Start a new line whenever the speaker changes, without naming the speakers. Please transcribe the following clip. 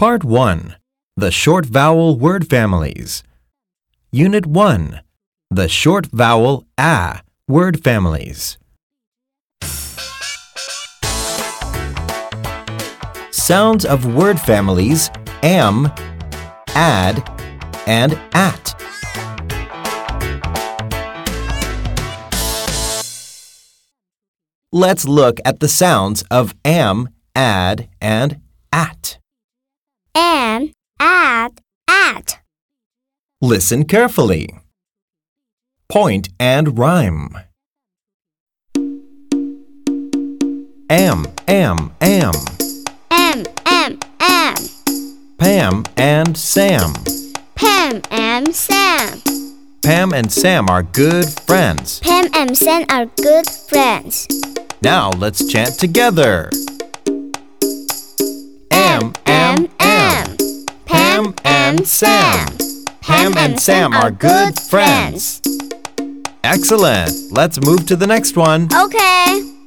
Part 1 The Short Vowel Word Families. Unit 1 The Short Vowel A Word Families. Sounds of word families am, add, and at. Let's look at the sounds of am, add, and at.
And, add, at.
Listen carefully. Point and rhyme. Am, am, am.
M, M, M.
Pam and Sam.
Pam and Sam.
Pam and Sam are good friends.
Pam and Sam are good friends.
Now let's chant together. And Sam. Pam and Sam are good friends. Excellent. Let's move to the next one.
Okay.